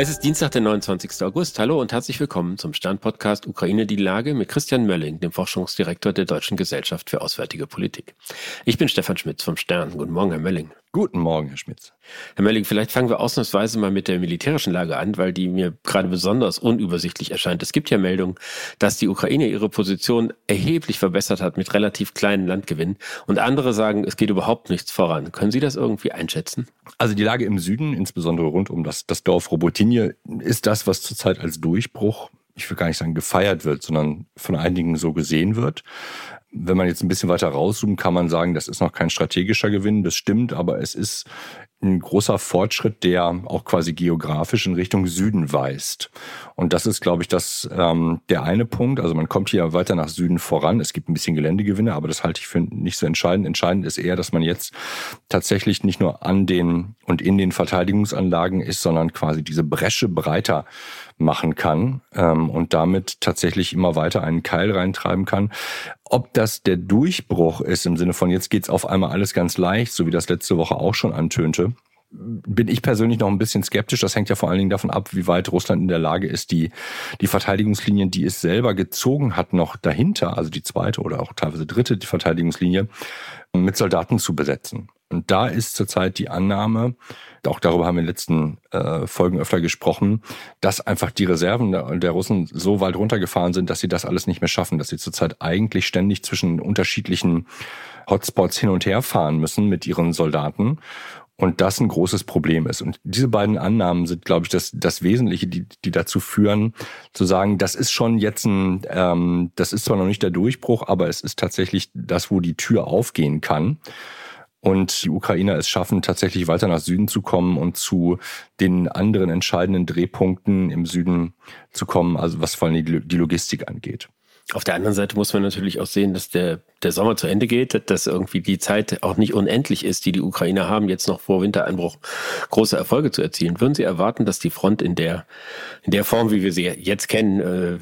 Es ist Dienstag, der 29. August. Hallo und herzlich willkommen zum Stern-Podcast Ukraine die Lage mit Christian Mölling, dem Forschungsdirektor der Deutschen Gesellschaft für Auswärtige Politik. Ich bin Stefan Schmitz vom Stern. Guten Morgen, Herr Mölling. Guten Morgen, Herr Schmitz. Herr Mölling, vielleicht fangen wir ausnahmsweise mal mit der militärischen Lage an, weil die mir gerade besonders unübersichtlich erscheint. Es gibt ja Meldungen, dass die Ukraine ihre Position erheblich verbessert hat mit relativ kleinen Landgewinnen und andere sagen, es geht überhaupt nichts voran. Können Sie das irgendwie einschätzen? Also die Lage im Süden, insbesondere rund um das, das Dorf Robotinie, ist das, was zurzeit als Durchbruch ich will gar nicht sagen gefeiert wird, sondern von einigen so gesehen wird. Wenn man jetzt ein bisschen weiter rauszoomt, kann man sagen, das ist noch kein strategischer Gewinn, das stimmt, aber es ist ein großer Fortschritt, der auch quasi geografisch in Richtung Süden weist. Und das ist, glaube ich, das ähm, der eine Punkt. Also man kommt hier weiter nach Süden voran. Es gibt ein bisschen Geländegewinne, aber das halte ich für nicht so entscheidend. Entscheidend ist eher, dass man jetzt tatsächlich nicht nur an den und in den Verteidigungsanlagen ist, sondern quasi diese Bresche breiter machen kann ähm, und damit tatsächlich immer weiter einen Keil reintreiben kann. Ob das der Durchbruch ist im Sinne von jetzt geht's auf einmal alles ganz leicht, so wie das letzte Woche auch schon antönte, bin ich persönlich noch ein bisschen skeptisch. Das hängt ja vor allen Dingen davon ab, wie weit Russland in der Lage ist, die, die Verteidigungslinien, die es selber gezogen hat, noch dahinter, also die zweite oder auch teilweise dritte Verteidigungslinie, mit Soldaten zu besetzen. Und da ist zurzeit die Annahme, auch darüber haben wir in den letzten äh, Folgen öfter gesprochen, dass einfach die Reserven der, der, Russen so weit runtergefahren sind, dass sie das alles nicht mehr schaffen, dass sie zurzeit eigentlich ständig zwischen unterschiedlichen Hotspots hin und her fahren müssen mit ihren Soldaten. Und das ein großes Problem ist. Und diese beiden Annahmen sind, glaube ich, das, das Wesentliche, die, die dazu führen, zu sagen, das ist schon jetzt ein, ähm, das ist zwar noch nicht der Durchbruch, aber es ist tatsächlich das, wo die Tür aufgehen kann und die Ukrainer es schaffen, tatsächlich weiter nach Süden zu kommen und zu den anderen entscheidenden Drehpunkten im Süden zu kommen, also was vor allem die Logistik angeht. Auf der anderen Seite muss man natürlich auch sehen, dass der, der Sommer zu Ende geht, dass irgendwie die Zeit auch nicht unendlich ist, die die Ukrainer haben, jetzt noch vor Wintereinbruch große Erfolge zu erzielen. Würden Sie erwarten, dass die Front in der, in der Form, wie wir sie jetzt kennen, äh,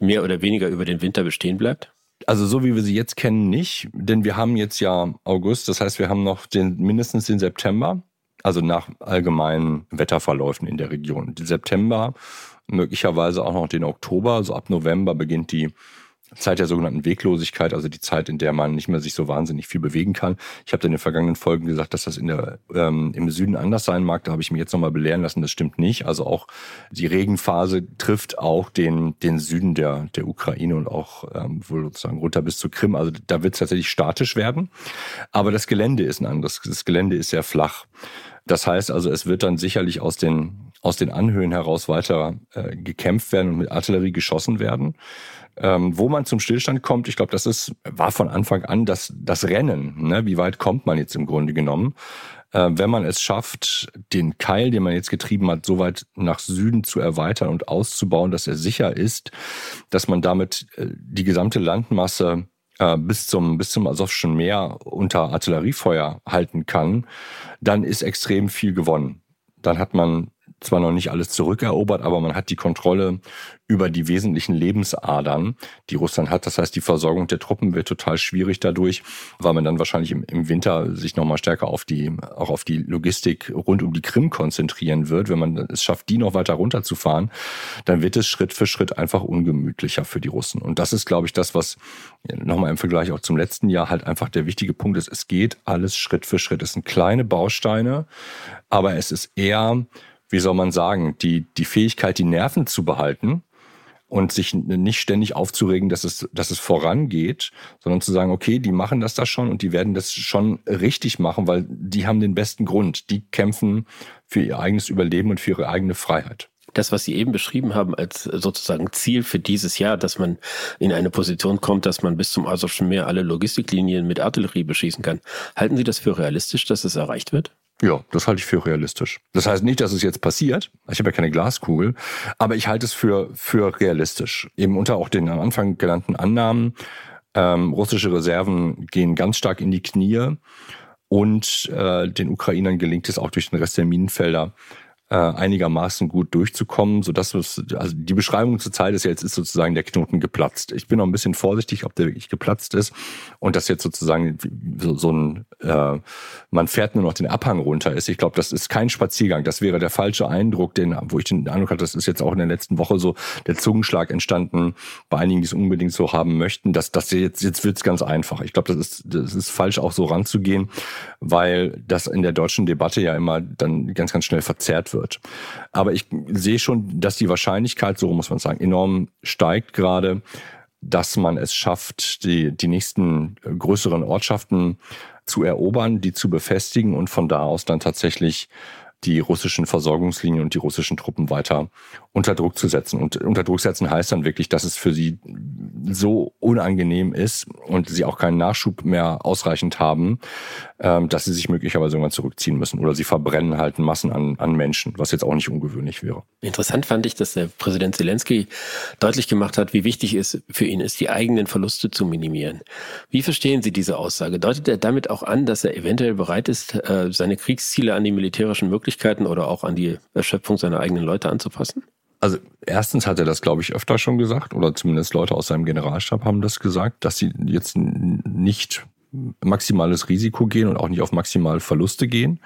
mehr oder weniger über den Winter bestehen bleibt? Also so wie wir sie jetzt kennen, nicht, denn wir haben jetzt ja August, das heißt, wir haben noch den, mindestens den September, also nach allgemeinen Wetterverläufen in der Region. Den September, möglicherweise auch noch den Oktober, also ab November beginnt die Zeit der sogenannten Weglosigkeit, also die Zeit, in der man nicht mehr sich so wahnsinnig viel bewegen kann. Ich habe in den vergangenen Folgen gesagt, dass das in der, ähm, im Süden anders sein mag. Da habe ich mir jetzt nochmal belehren lassen, das stimmt nicht. Also auch die Regenphase trifft auch den, den Süden der, der Ukraine und auch ähm, wohl sozusagen runter bis zur Krim. Also da wird es tatsächlich statisch werden. Aber das Gelände ist ein anderes. Das Gelände ist sehr flach. Das heißt also, es wird dann sicherlich aus den, aus den Anhöhen heraus weiter äh, gekämpft werden und mit Artillerie geschossen werden. Ähm, wo man zum Stillstand kommt, ich glaube, das ist, war von Anfang an das, das Rennen. Ne? Wie weit kommt man jetzt im Grunde genommen? Äh, wenn man es schafft, den Keil, den man jetzt getrieben hat, so weit nach Süden zu erweitern und auszubauen, dass er sicher ist, dass man damit äh, die gesamte Landmasse äh, bis zum, bis zum Asowschen Meer unter Artilleriefeuer halten kann, dann ist extrem viel gewonnen. Dann hat man zwar noch nicht alles zurückerobert, aber man hat die Kontrolle über die wesentlichen Lebensadern, die Russland hat. Das heißt, die Versorgung der Truppen wird total schwierig dadurch, weil man dann wahrscheinlich im, im Winter sich nochmal stärker auf die, auch auf die Logistik rund um die Krim konzentrieren wird. Wenn man es schafft, die noch weiter runterzufahren, dann wird es Schritt für Schritt einfach ungemütlicher für die Russen. Und das ist, glaube ich, das, was nochmal im Vergleich auch zum letzten Jahr halt einfach der wichtige Punkt ist. Es geht alles Schritt für Schritt. Es sind kleine Bausteine, aber es ist eher wie soll man sagen, die, die Fähigkeit, die Nerven zu behalten und sich nicht ständig aufzuregen, dass es, dass es vorangeht, sondern zu sagen, okay, die machen das da schon und die werden das schon richtig machen, weil die haben den besten Grund. Die kämpfen für ihr eigenes Überleben und für ihre eigene Freiheit das, was Sie eben beschrieben haben als sozusagen Ziel für dieses Jahr, dass man in eine Position kommt, dass man bis zum Asowschen Meer alle Logistiklinien mit Artillerie beschießen kann. Halten Sie das für realistisch, dass es erreicht wird? Ja, das halte ich für realistisch. Das heißt nicht, dass es jetzt passiert. Ich habe ja keine Glaskugel, aber ich halte es für für realistisch. Eben unter auch den am Anfang genannten Annahmen. Ähm, russische Reserven gehen ganz stark in die Knie und äh, den Ukrainern gelingt es auch durch den Rest der Minenfelder äh, einigermaßen gut durchzukommen, sodass es, also die Beschreibung zur Zeit ist jetzt ist sozusagen der Knoten geplatzt. Ich bin noch ein bisschen vorsichtig, ob der wirklich geplatzt ist und das jetzt sozusagen so, so ein, äh, man fährt nur noch den Abhang runter ist. Ich glaube, das ist kein Spaziergang. Das wäre der falsche Eindruck, den, wo ich den Eindruck hatte, das ist jetzt auch in der letzten Woche so der Zungenschlag entstanden bei einigen, die es unbedingt so haben möchten, dass das jetzt jetzt wird's ganz einfach. Ich glaube, das ist das ist falsch auch so ranzugehen, weil das in der deutschen Debatte ja immer dann ganz ganz schnell verzerrt wird wird. Aber ich sehe schon, dass die Wahrscheinlichkeit, so muss man sagen, enorm steigt gerade, dass man es schafft, die, die nächsten größeren Ortschaften zu erobern, die zu befestigen und von da aus dann tatsächlich die russischen Versorgungslinien und die russischen Truppen weiter unter Druck zu setzen. Und unter Druck setzen heißt dann wirklich, dass es für sie so unangenehm ist und sie auch keinen Nachschub mehr ausreichend haben, ähm, dass sie sich möglicherweise irgendwann zurückziehen müssen. Oder sie verbrennen halt Massen an, an Menschen, was jetzt auch nicht ungewöhnlich wäre. Interessant fand ich, dass der Präsident Zelensky deutlich gemacht hat, wie wichtig es für ihn ist, die eigenen Verluste zu minimieren. Wie verstehen Sie diese Aussage? Deutet er damit auch an, dass er eventuell bereit ist, äh, seine Kriegsziele an die militärischen Möglichkeiten oder auch an die Erschöpfung seiner eigenen Leute anzupassen? Also erstens hat er das, glaube ich, öfter schon gesagt, oder zumindest Leute aus seinem Generalstab haben das gesagt, dass sie jetzt nicht maximales Risiko gehen und auch nicht auf maximale Verluste gehen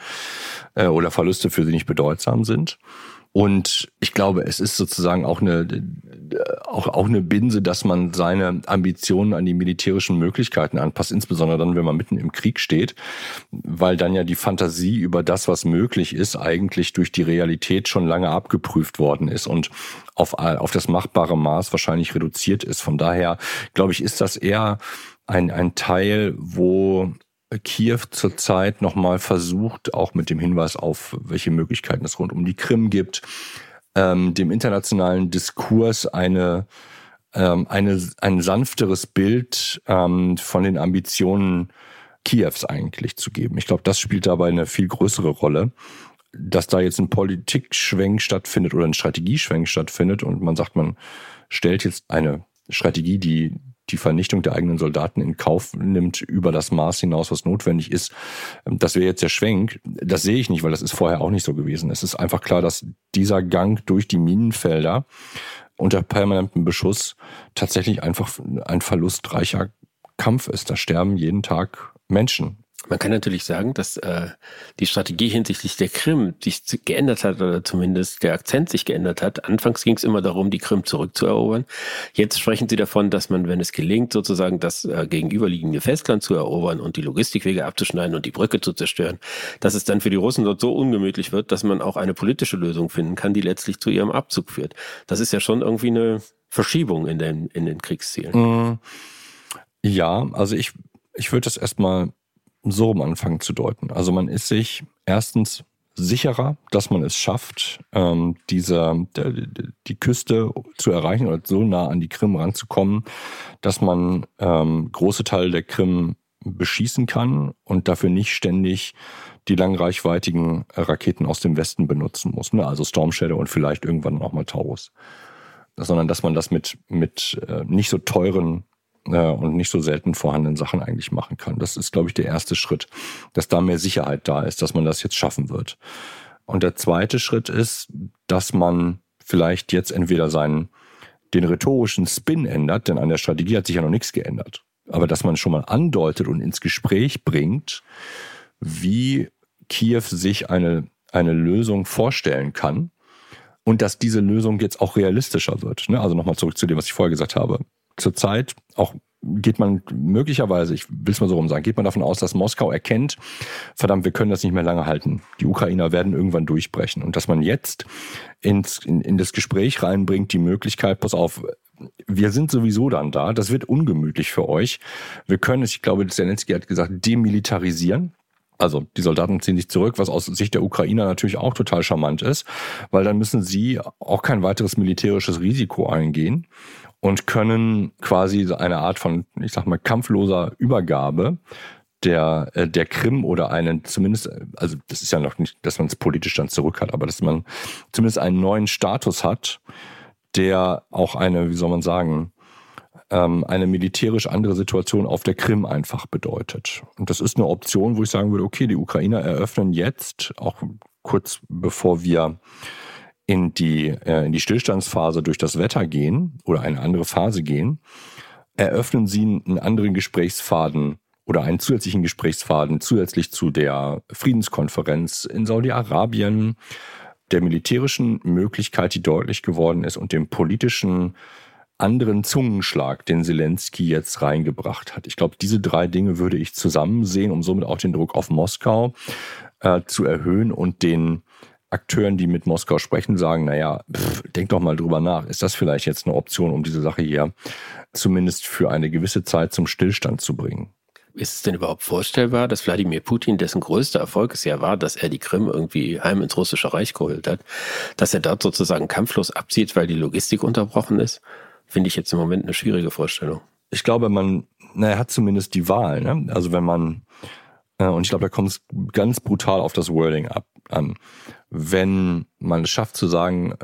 äh, oder Verluste für sie nicht bedeutsam sind. Und ich glaube, es ist sozusagen auch eine, auch, auch eine Binse, dass man seine Ambitionen an die militärischen Möglichkeiten anpasst, insbesondere dann, wenn man mitten im Krieg steht, weil dann ja die Fantasie über das, was möglich ist, eigentlich durch die Realität schon lange abgeprüft worden ist und auf, auf das machbare Maß wahrscheinlich reduziert ist. Von daher, glaube ich, ist das eher ein, ein Teil, wo Kiew zurzeit nochmal versucht, auch mit dem Hinweis auf, welche Möglichkeiten es rund um die Krim gibt, ähm, dem internationalen Diskurs eine, ähm, eine, ein sanfteres Bild ähm, von den Ambitionen Kiews eigentlich zu geben. Ich glaube, das spielt dabei eine viel größere Rolle. Dass da jetzt ein Politikschwenk stattfindet oder ein Strategieschwenk stattfindet und man sagt, man stellt jetzt eine Strategie, die die Vernichtung der eigenen Soldaten in Kauf nimmt über das Maß hinaus, was notwendig ist. Ähm, das wäre jetzt der Schwenk. Das sehe ich nicht, weil das ist vorher auch nicht so gewesen. Es ist einfach klar, dass dieser Gang durch die Minenfelder unter permanentem Beschuss tatsächlich einfach ein verlustreicher Kampf ist. Da sterben jeden Tag Menschen. Man kann natürlich sagen, dass äh, die Strategie hinsichtlich der Krim sich geändert hat oder zumindest der Akzent sich geändert hat. Anfangs ging es immer darum, die Krim zurückzuerobern. Jetzt sprechen Sie davon, dass man, wenn es gelingt, sozusagen das äh, gegenüberliegende Festland zu erobern und die Logistikwege abzuschneiden und die Brücke zu zerstören, dass es dann für die Russen dort so ungemütlich wird, dass man auch eine politische Lösung finden kann, die letztlich zu ihrem Abzug führt. Das ist ja schon irgendwie eine Verschiebung in den, in den Kriegszielen. Mm, ja, also ich, ich würde das erstmal so am Anfang zu deuten. Also man ist sich erstens sicherer, dass man es schafft, ähm, diese, die, die Küste zu erreichen oder so nah an die Krim ranzukommen, dass man ähm, große Teile der Krim beschießen kann und dafür nicht ständig die langreichweitigen Raketen aus dem Westen benutzen muss. Ne? Also Storm Shadow und vielleicht irgendwann auch mal Taurus. Sondern dass man das mit, mit äh, nicht so teuren und nicht so selten vorhandenen Sachen eigentlich machen kann. Das ist, glaube ich, der erste Schritt, dass da mehr Sicherheit da ist, dass man das jetzt schaffen wird. Und der zweite Schritt ist, dass man vielleicht jetzt entweder seinen den rhetorischen Spin ändert, denn an der Strategie hat sich ja noch nichts geändert. Aber dass man schon mal andeutet und ins Gespräch bringt, wie Kiew sich eine, eine Lösung vorstellen kann und dass diese Lösung jetzt auch realistischer wird. Ne? Also nochmal zurück zu dem, was ich vorher gesagt habe zurzeit auch geht man möglicherweise, ich will es mal so rum sagen, geht man davon aus, dass Moskau erkennt, verdammt, wir können das nicht mehr lange halten. Die Ukrainer werden irgendwann durchbrechen. Und dass man jetzt ins, in, in das Gespräch reinbringt, die Möglichkeit, pass auf, wir sind sowieso dann da, das wird ungemütlich für euch. Wir können es, ich glaube, Zelensky hat gesagt, demilitarisieren. Also die Soldaten ziehen sich zurück, was aus Sicht der Ukrainer natürlich auch total charmant ist, weil dann müssen sie auch kein weiteres militärisches Risiko eingehen und können quasi eine Art von, ich sag mal, kampfloser Übergabe der, äh, der Krim oder einen zumindest, also das ist ja noch nicht, dass man es politisch dann zurück hat, aber dass man zumindest einen neuen Status hat, der auch eine, wie soll man sagen, ähm, eine militärisch andere Situation auf der Krim einfach bedeutet. Und das ist eine Option, wo ich sagen würde, okay, die Ukrainer eröffnen jetzt auch kurz bevor wir in die, äh, in die Stillstandsphase durch das Wetter gehen oder eine andere Phase gehen, eröffnen Sie einen anderen Gesprächsfaden oder einen zusätzlichen Gesprächsfaden zusätzlich zu der Friedenskonferenz in Saudi-Arabien, der militärischen Möglichkeit, die deutlich geworden ist und dem politischen anderen Zungenschlag, den Zelensky jetzt reingebracht hat. Ich glaube, diese drei Dinge würde ich zusammen sehen, um somit auch den Druck auf Moskau äh, zu erhöhen und den Akteuren, die mit Moskau sprechen, sagen, naja, pff, denk doch mal drüber nach. Ist das vielleicht jetzt eine Option, um diese Sache hier zumindest für eine gewisse Zeit zum Stillstand zu bringen? Ist es denn überhaupt vorstellbar, dass Wladimir Putin, dessen größter Erfolg es ja war, dass er die Krim irgendwie heim ins russische Reich geholt hat, dass er dort sozusagen kampflos abzieht, weil die Logistik unterbrochen ist? Finde ich jetzt im Moment eine schwierige Vorstellung. Ich glaube, man, na, er hat zumindest die Wahl. Ne? Also wenn man, und ich glaube, da kommt es ganz brutal auf das Wording ab, an. Wenn man es schafft zu sagen,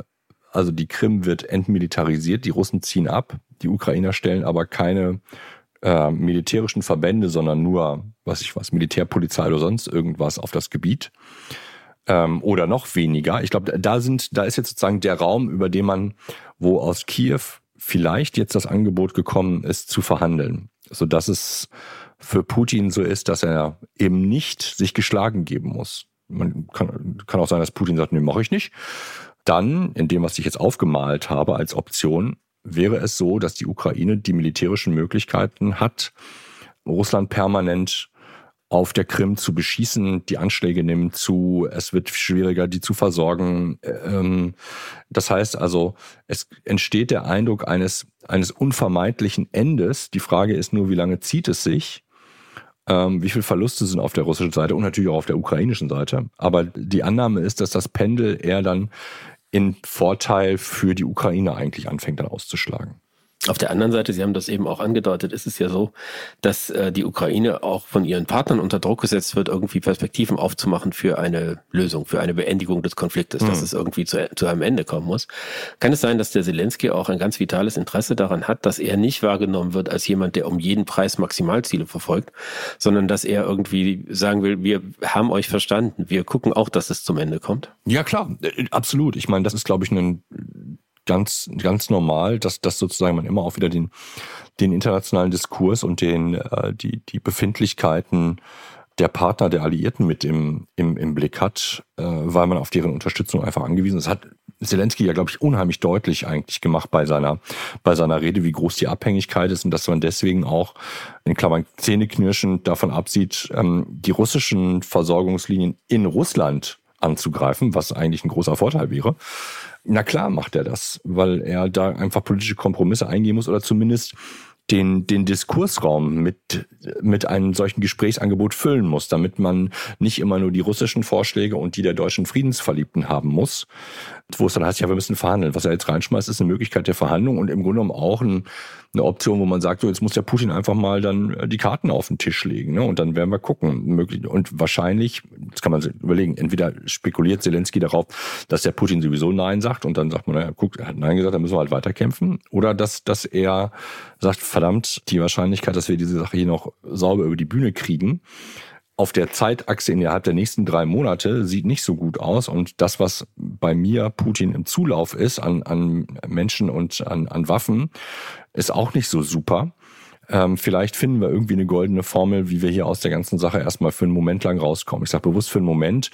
also die Krim wird entmilitarisiert, die Russen ziehen ab, die Ukrainer stellen aber keine äh, militärischen Verbände, sondern nur, was ich was, Militärpolizei oder sonst irgendwas auf das Gebiet. Ähm, oder noch weniger. Ich glaube, da sind, da ist jetzt sozusagen der Raum, über den man, wo aus Kiew vielleicht jetzt das Angebot gekommen ist, zu verhandeln. So dass es für Putin so ist, dass er eben nicht sich geschlagen geben muss. Man kann, kann auch sein, dass Putin sagt, nee, mache ich nicht. Dann, in dem, was ich jetzt aufgemalt habe als Option, wäre es so, dass die Ukraine die militärischen Möglichkeiten hat, Russland permanent auf der Krim zu beschießen, die Anschläge nehmen zu, es wird schwieriger, die zu versorgen. Ähm, das heißt also, es entsteht der Eindruck eines, eines unvermeidlichen Endes. Die Frage ist nur, wie lange zieht es sich? Ähm, wie viele Verluste sind auf der russischen Seite und natürlich auch auf der ukrainischen Seite. Aber die Annahme ist, dass das Pendel eher dann in Vorteil für die Ukraine eigentlich anfängt dann auszuschlagen. Auf der anderen Seite, Sie haben das eben auch angedeutet, ist es ja so, dass äh, die Ukraine auch von ihren Partnern unter Druck gesetzt wird, irgendwie Perspektiven aufzumachen für eine Lösung, für eine Beendigung des Konfliktes, mhm. dass es irgendwie zu, zu einem Ende kommen muss. Kann es sein, dass der Zelensky auch ein ganz vitales Interesse daran hat, dass er nicht wahrgenommen wird als jemand, der um jeden Preis Maximalziele verfolgt, sondern dass er irgendwie sagen will, wir haben euch verstanden, wir gucken auch, dass es zum Ende kommt? Ja, klar, äh, absolut. Ich meine, das ist, glaube ich, ein ganz, ganz normal, dass, dass sozusagen man immer auch wieder den, den internationalen Diskurs und den, äh, die, die Befindlichkeiten der Partner der Alliierten mit im, im, im Blick hat, äh, weil man auf deren Unterstützung einfach angewiesen ist. Das hat Zelensky ja, glaube ich, unheimlich deutlich eigentlich gemacht bei seiner, bei seiner Rede, wie groß die Abhängigkeit ist und dass man deswegen auch in Klammern zähneknirschend davon absieht, ähm, die russischen Versorgungslinien in Russland anzugreifen, was eigentlich ein großer Vorteil wäre. Na klar macht er das, weil er da einfach politische Kompromisse eingehen muss oder zumindest den, den Diskursraum mit, mit einem solchen Gesprächsangebot füllen muss, damit man nicht immer nur die russischen Vorschläge und die der deutschen Friedensverliebten haben muss, wo es dann heißt, ja, wir müssen verhandeln. Was er jetzt reinschmeißt, ist eine Möglichkeit der Verhandlung und im Grunde genommen auch ein, eine Option, wo man sagt, so jetzt muss der Putin einfach mal dann äh, die Karten auf den Tisch legen, ne? Und dann werden wir gucken. Und wahrscheinlich, das kann man sich überlegen, entweder spekuliert Zelensky darauf, dass der Putin sowieso Nein sagt und dann sagt man, naja, guck, er hat Nein gesagt, dann müssen wir halt weiterkämpfen. Oder dass, dass er sagt, verdammt, die Wahrscheinlichkeit, dass wir diese Sache hier noch sauber über die Bühne kriegen, auf der Zeitachse innerhalb der nächsten drei Monate sieht nicht so gut aus. Und das, was bei mir Putin im Zulauf ist an, an Menschen und an, an Waffen, ist auch nicht so super. Ähm, vielleicht finden wir irgendwie eine goldene Formel, wie wir hier aus der ganzen Sache erstmal für einen Moment lang rauskommen. Ich sage bewusst für einen Moment,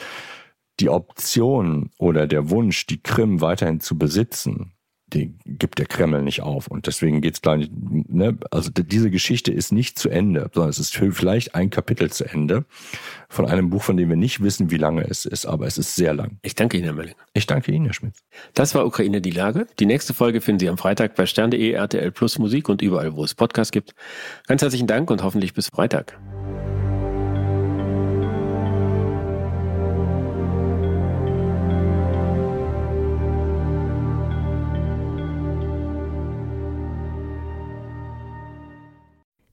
die Option oder der Wunsch, die Krim weiterhin zu besitzen, die gibt der Kreml nicht auf. Und deswegen geht's gleich, ne, also diese Geschichte ist nicht zu Ende, sondern es ist vielleicht ein Kapitel zu Ende von einem Buch, von dem wir nicht wissen, wie lange es ist, aber es ist sehr lang. Ich danke Ihnen, Herr Mölling. Ich danke Ihnen, Herr Schmidt. Das war Ukraine die Lage. Die nächste Folge finden Sie am Freitag bei stern.de, RTL Plus Musik und überall, wo es Podcasts gibt. Ganz herzlichen Dank und hoffentlich bis Freitag.